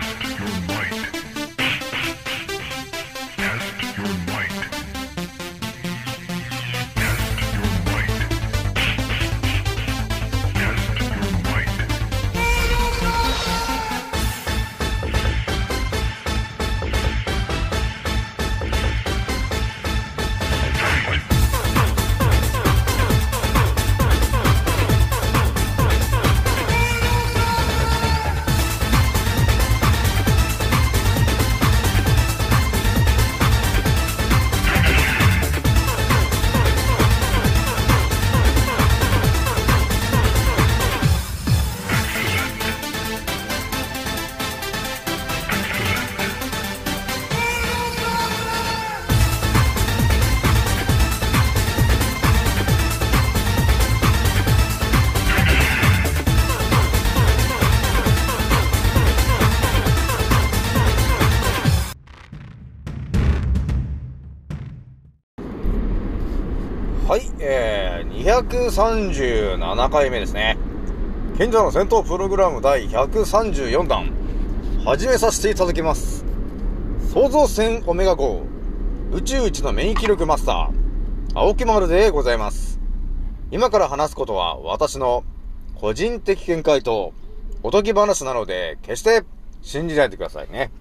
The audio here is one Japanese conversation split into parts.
Test your might. 237回目ですね。賢者の戦闘プログラム第134弾、始めさせていただきます。創造船オメガ号、宇宙一の免疫力マスター、青木丸でございます。今から話すことは私の個人的見解とおとぎ話なので、決して信じないでくださいね。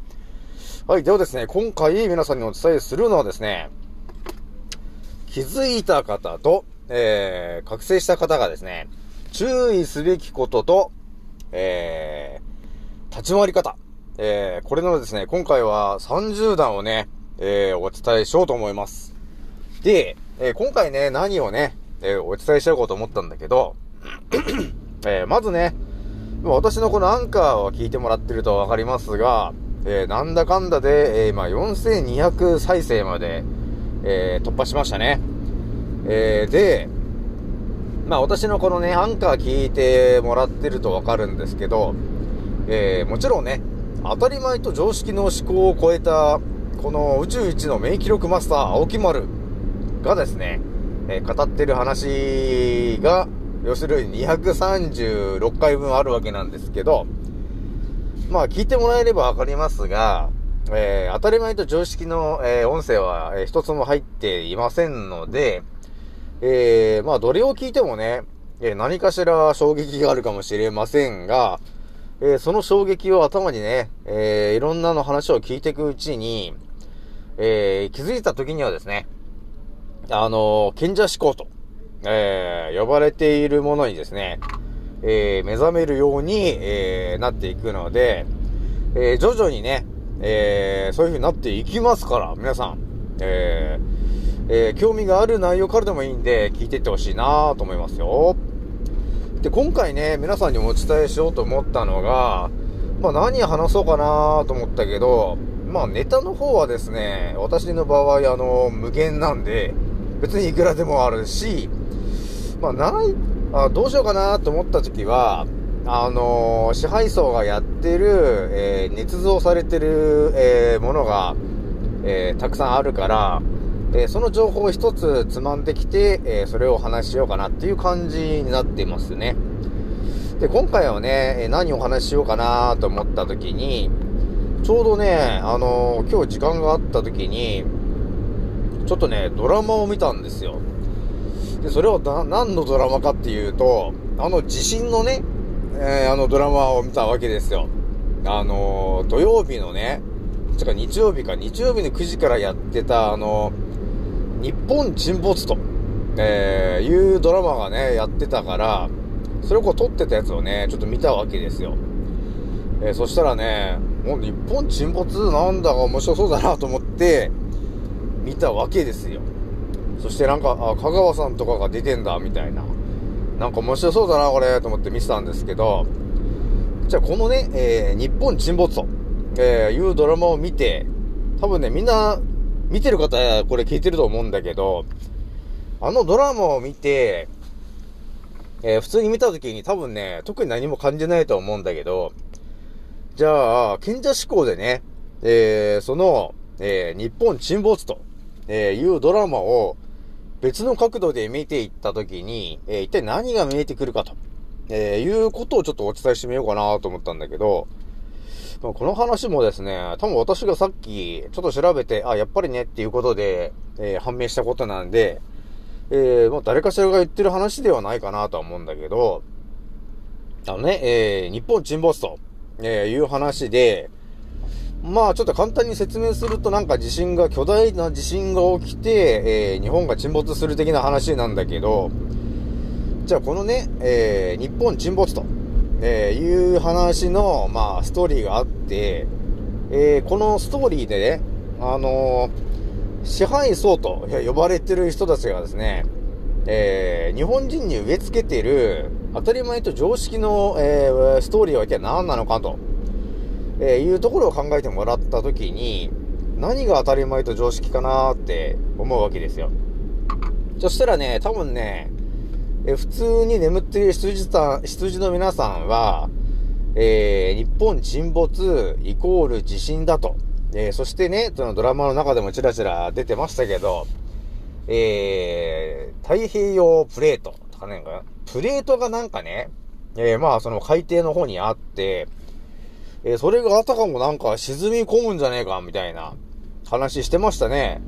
はい、ではですね、今回皆さんにお伝えするのはですね、気づいた方と、えー、覚醒した方がですね、注意すべきことと、えー、立ち回り方。えー、これのですね、今回は30段をね、えー、お伝えしようと思います。で、えー、今回ね、何をね、えー、お伝えしようと思ったんだけど、えー、まずね、私のこのアンカーを聞いてもらってるとわかりますが、えー、なんだかんだで、えー、今4200再生まで、えー、突破しましたね。えー、で、まあ私のこのね、アンカー聞いてもらってるとわかるんですけど、えー、もちろんね、当たり前と常識の思考を超えた、この宇宙一の免疫力マスター、青木丸がですね、えー、語ってる話が、要するに236回分あるわけなんですけど、まあ聞いてもらえればわかりますが、えー、当たり前と常識の、えー、音声は、えー、一つも入っていませんので、えー、まあ、どれを聞いてもね、え、何かしら衝撃があるかもしれませんが、え、その衝撃を頭にね、え、いろんなの話を聞いていくうちに、え、気づいた時にはですね、あの、賢者思考と、え、呼ばれているものにですね、えー、目覚めるように、えー、なっていくので、えー、徐々にね、え、そういう風になっていきますから、皆さん、えー、えー、興味がある内容からでもいいんで、聞いていってほしいなと思いますよ。で、今回ね、皆さんにお伝えしようと思ったのが、まあ何話そうかなと思ったけど、まあネタの方はですね、私の場合、あの、無限なんで、別にいくらでもあるし、まあない、あどうしようかなと思った時は、あのー、支配層がやってる、えー、捏造されてる、えー、ものが、えたくさんあるから、えその情報を一つつまんできて、えそれをお話ししようかなっていう感じになっていますね。で、今回はね、何をお話ししようかなと思った時に、ちょうどね、あの今日時間があった時に、ちょっとね、ドラマを見たんですよ。で、それは何のドラマかっていうと、あの地震のね、え、あのドラマを見たわけですよ。あの、土曜日のね、ちか日曜日か、日曜日の9時からやってた、あの、日本沈没と、えー、いうドラマがね、やってたから、それをこう撮ってたやつをね、ちょっと見たわけですよ。えー、そしたらね、もう日本沈没なんだか面白そうだなと思って、見たわけですよ。そしてなんか、あ、香川さんとかが出てんだ、みたいな。なんか面白そうだな、これ、と思って見てたんですけど、じゃあこのね、えー、日本沈没と、えー、いうドラマを見て、多分ね、みんな、見てる方、これ聞いてると思うんだけど、あのドラマを見て、えー、普通に見た時に多分ね、特に何も感じないと思うんだけど、じゃあ、賢者志向でね、えー、その、えー、日本沈没と、え、いうドラマを、別の角度で見ていったときに、え、一体何が見えてくるかと、え、いうことをちょっとお伝えしてみようかなと思ったんだけど、この話もですね、多分私がさっきちょっと調べて、あ、やっぱりねっていうことで、えー判明したことなんで、えー、もう誰かしらが言ってる話ではないかなとは思うんだけど、あのね、えー、日本沈没と、えー、いう話で、まあちょっと簡単に説明するとなんか地震が、巨大な地震が起きて、えー、日本が沈没する的な話なんだけど、じゃあこのね、えー、日本沈没と、えー、いう話の、まあストーリーがあって、えー、このストーリーでね、あのー支配層と呼ばれてる人たちがですね、えー、日本人に植え付けている当たり前と常識の、えー、ストーリーは一体何なのかと、えー、いうところを考えてもらったときに、何が当たり前と常識かなって思うわけですよ。そしたらね、多分ね、え普通に眠っている羊さん、羊の皆さんは、えー、日本沈没イコール地震だと。えー、そしてね、そのドラマの中でもちらちら出てましたけど、えー、太平洋プレートとかね、プレートがなんかね、えー、まあその海底の方にあって、えー、それがあたかもなんか沈み込むんじゃねえか、みたいな話してましたね。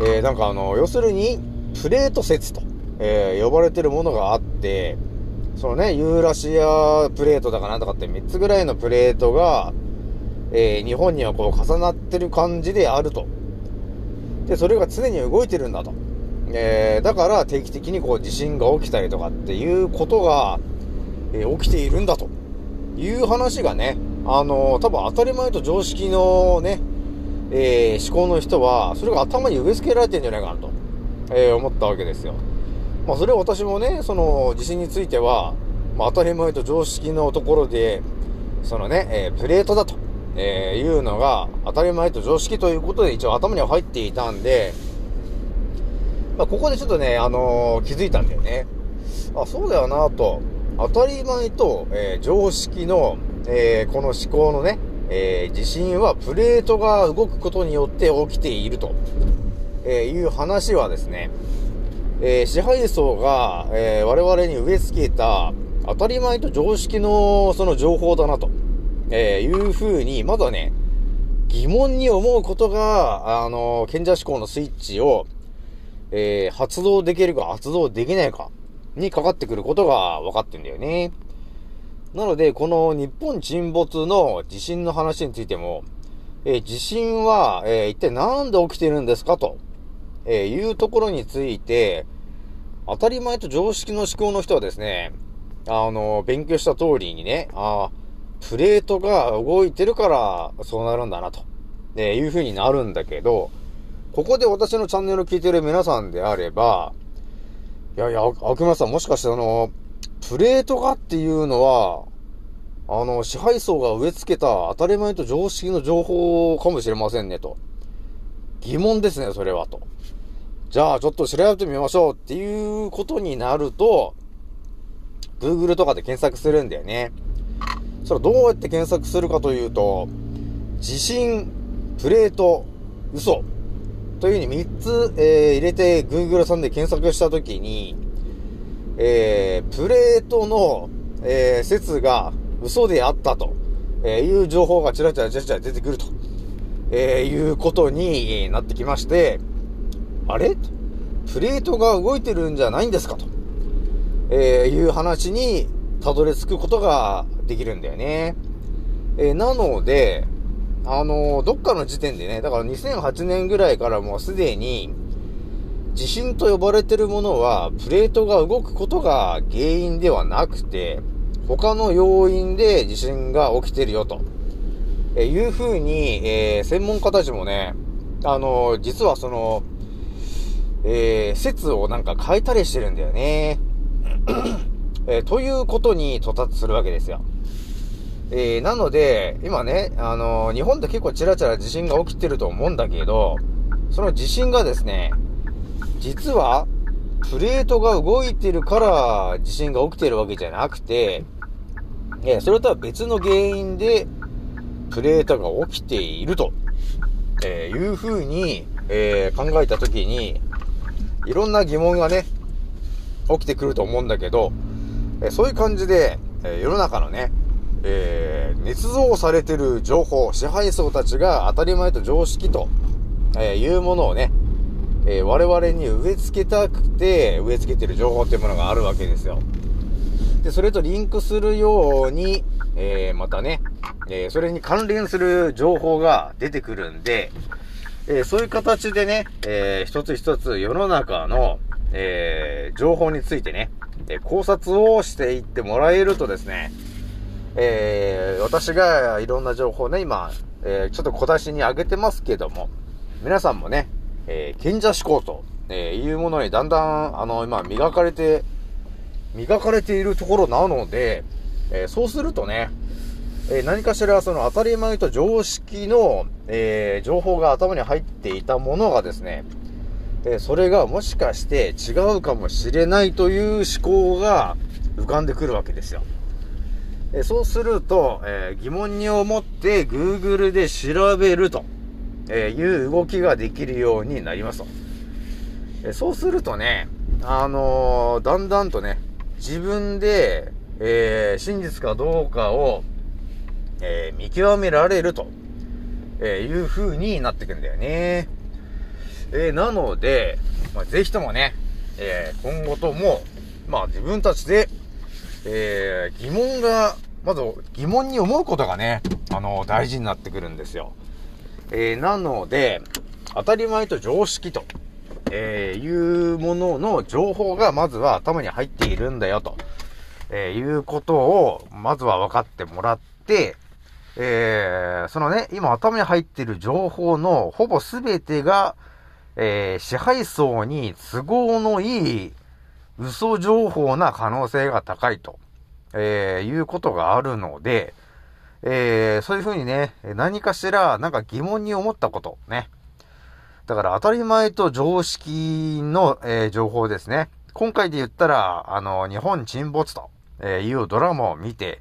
えー、なんかあの、要するに、プレート説と、えー、呼ばれてるものがあって、そのね、ユーラシアプレートだかなんとかって3つぐらいのプレートが、えー、日本にはこう重なってる感じであると。で、それが常に動いてるんだと。えー、だから定期的にこう地震が起きたりとかっていうことが、えー起きているんだという話がね、あのー多分当たり前と常識のね、え思考の人は、それが頭に植え付けられてんじゃないかなと、え思ったわけですよ。まあ、それは私もね、その地震については、まあ、当たり前と常識のところで、そのね、えープレートだと、えーいうのが当たり前と常識ということで一応頭には入っていたんで、まあ、ここでちょっとね、あのー気づいたんだよね。あ、そうだよなと。当たり前と、えー常識の、えーこの思考のね、えー地震はプレートが動くことによって起きていると、えーいう話はですね、えー支配層が、えー我々に植え付けた当たり前と常識のその情報だなと、えーいうふうに、まだね、疑問に思うことが、あの賢者思考のスイッチを、えー発動できるか発動できないかにかかってくることが分かってんだよね。なので、この日本沈没の地震の話についても、えー地震は、えー一体なんで起きてるんですかと、えーいうところについて、当たり前と常識の思考の人はですね、あの、勉強した通りにね、あプレートが動いてるからそうなるんだなと、えーいう風になるんだけど、ここで私のチャンネルを聞いてる皆さんであれば、いやいや、あ悪魔さんもしかしてあの、プレートがっていうのは、あの、支配層が植え付けた当たり前と常識の情報かもしれませんね、と。疑問ですね、それは、と。じゃあ、ちょっと調べてみましょうっていうことになると、Google とかで検索するんだよね。それどうやって検索するかというと、地震、プレート、嘘。というふうに3つ、えー入れて Google さんで検索したときに、えープレートの、えー説が嘘であったと、えーいう情報がちらちらちらちら出てくると、えーいうことになってきまして、あれ？プレートが動いてるんじゃないんですか？と、えーいう話にたどり着くことができるんだよね。えーなので、あのーどっかの時点でね、だから2008年ぐらいからもうすでに、地震と呼ばれてるものは、プレートが動くことが原因ではなくて、他の要因で地震が起きてるよと、えーいうふうに、えー専門家たちもね、あのー実はその、えー説をなんか変えたりしてるんだよね。えーということに到達するわけですよ。えーなので、今ね、あのー日本で結構チラチラ地震が起きてると思うんだけど、その地震がですね、実は、プレートが動いてるから地震が起きてるわけじゃなくて、えーそれとは別の原因で、プレートが起きていると、えーいうふうに、えー考えたときに、いろんな疑問がね、起きてくると思うんだけど、えそういう感じで、え世の中のね、えー、捏造されてる情報、支配層たちが当たり前と常識と、えー、いうものをね、えー、我々に植え付けたくて植え付けてる情報っていうものがあるわけですよ。で、それとリンクするように、えー、またね、え、それに関連する情報が出てくるんで、えー、そういう形でね、えー、一つ一つ世の中の、えー、情報についてね、え考察をしていってもらえるとですね、え私がいろんな情報ね、今、えちょっと小出しに上げてますけども、皆さんもね、え賢者思考と、えいうものにだんだん、あの、今、磨かれて、磨かれているところなので、えそうするとね、え何かしらその当たり前と常識の、え情報が頭に入っていたものがですね、えそれがもしかして違うかもしれないという思考が浮かんでくるわけですよ。えそうすると、え疑問に思って Google で調べると、えいう動きができるようになりますと。えそうするとね、あのー、だんだんとね、自分で、えー、真実かどうかを、えー、見極められると、えいう風になってくんだよね。えー、なので、まあ、ぜひともね、えー、今後とも、まあ自分たちで、えー、疑問が、まず疑問に思うことがね、あの、大事になってくるんですよ。えー、なので、当たり前と常識と、えー、いうものの情報がまずは頭に入っているんだよと、えー、いうことを、まずは分かってもらって、えー、そのね、今頭に入っている情報のほぼ全てが、えー、支配層に都合のいい嘘情報な可能性が高いと、えー、いうことがあるので、えー、そういうふうにね、何かしら、なんか疑問に思ったこと、ね。だから当たり前と常識の、えー、情報ですね。今回で言ったら、あの、日本沈没とえいうドラマを見て、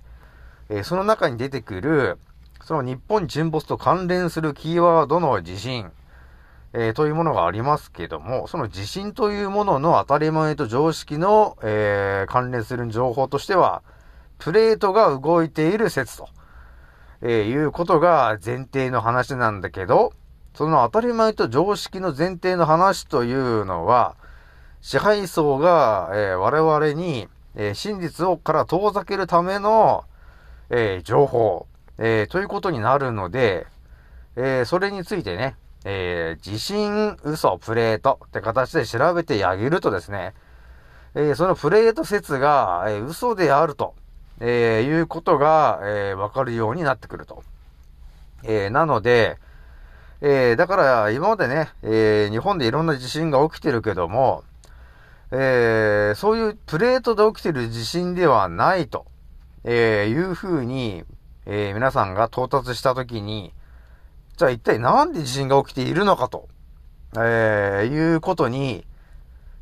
え、その中に出てくる、その日本沈没と関連するキーワードの地震、えー、というものがありますけども、その地震というものの当たり前と常識の、えー、関連する情報としては、プレートが動いている説と、えー、いうことが前提の話なんだけど、その当たり前と常識の前提の話というのは、支配層が、え、我々に、え、真実をから遠ざけるための、えー、情報、えということになるので、えそれについてね、えー、地震、嘘、プレートって形で調べてあげるとですね、えー、そのプレート説が、えー、嘘であると、えー、いうことが、えー、わかるようになってくると。えー、なので、えー、だから今までね、えー、日本でいろんな地震が起きてるけども、えー、そういうプレートで起きてる地震ではないと、えー、いうふうに、えー、皆さんが到達したときに、じゃあ一体なんで地震が起きているのかと、えー、いうことに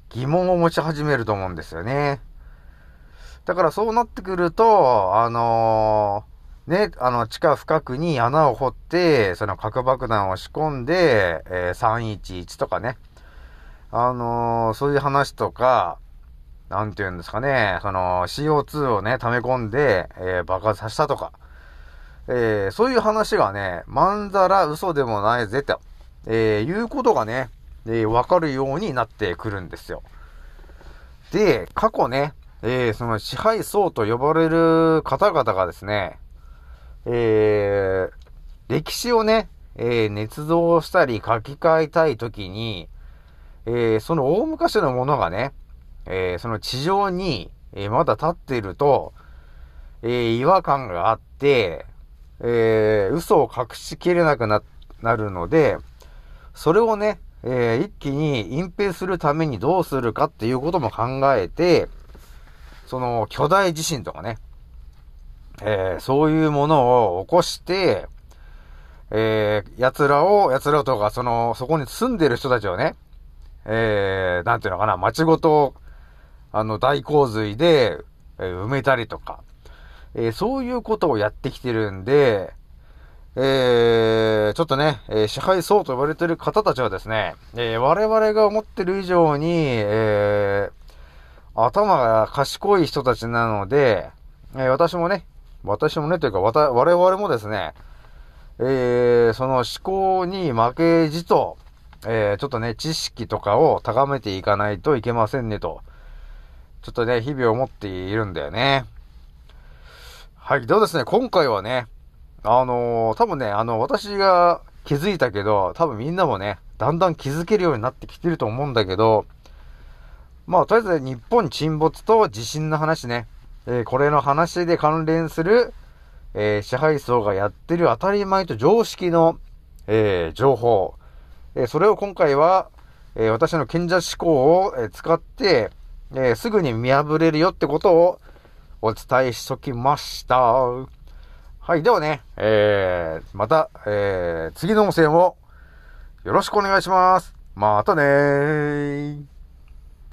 疑問を持ち始めると思うんですよね。だからそうなってくると、あのー、ね、あの、地下深くに穴を掘って、その核爆弾を仕込んで、えー、311とかね、あのー、そういう話とか、なんて言うんですかね、その CO2 をね、溜め込んで、えー、爆発させたとか、えー、そういう話がね、まんざら嘘でもないぜと、えー、いうことがね、え、わかるようになってくるんですよ。で、過去ね、え、その支配層と呼ばれる方々がですね、え、歴史をね、え、捏造したり書き換えたいときに、えー、その大昔のものがね、えー、その地上に、えー、まだ立っていると、えー、違和感があって、えー、嘘を隠しきれなくな、なるので、それをね、えー、一気に隠蔽するためにどうするかっていうことも考えて、その巨大地震とかね、えー、そういうものを起こして、えー、奴らを、奴らとか、その、そこに住んでる人たちをね、えー、なんていうのかな、街ごと、あの、大洪水で、え、埋めたりとか、えー、そういうことをやってきてるんで、えー、ちょっとね、え、支配層と呼ばれてる方たちはですね、え、我々が思ってる以上に、え、頭が賢い人たちなので、え、私もね、私もね、というか、わた、我々もですね、えー、その思考に負けじと、えー、ちょっとね、知識とかを高めていかないといけませんねと、ちょっとね、日々思っているんだよね。はい。ではですね、今回はね、あのー、多分ね、あの、私が気づいたけど、多分みんなもね、だんだん気づけるようになってきてると思うんだけど、まあ、とりあえず日本沈没と地震の話ね、えー、これの話で関連する、えー、支配層がやってる当たり前と常識の、えー、情報、えそれを今回は、え私の賢者思考を、え使って、えすぐに見破れるよってことをお伝えしときました。はい。ではね、えーまた、えー次の音声もよろしくお願いします。またねー。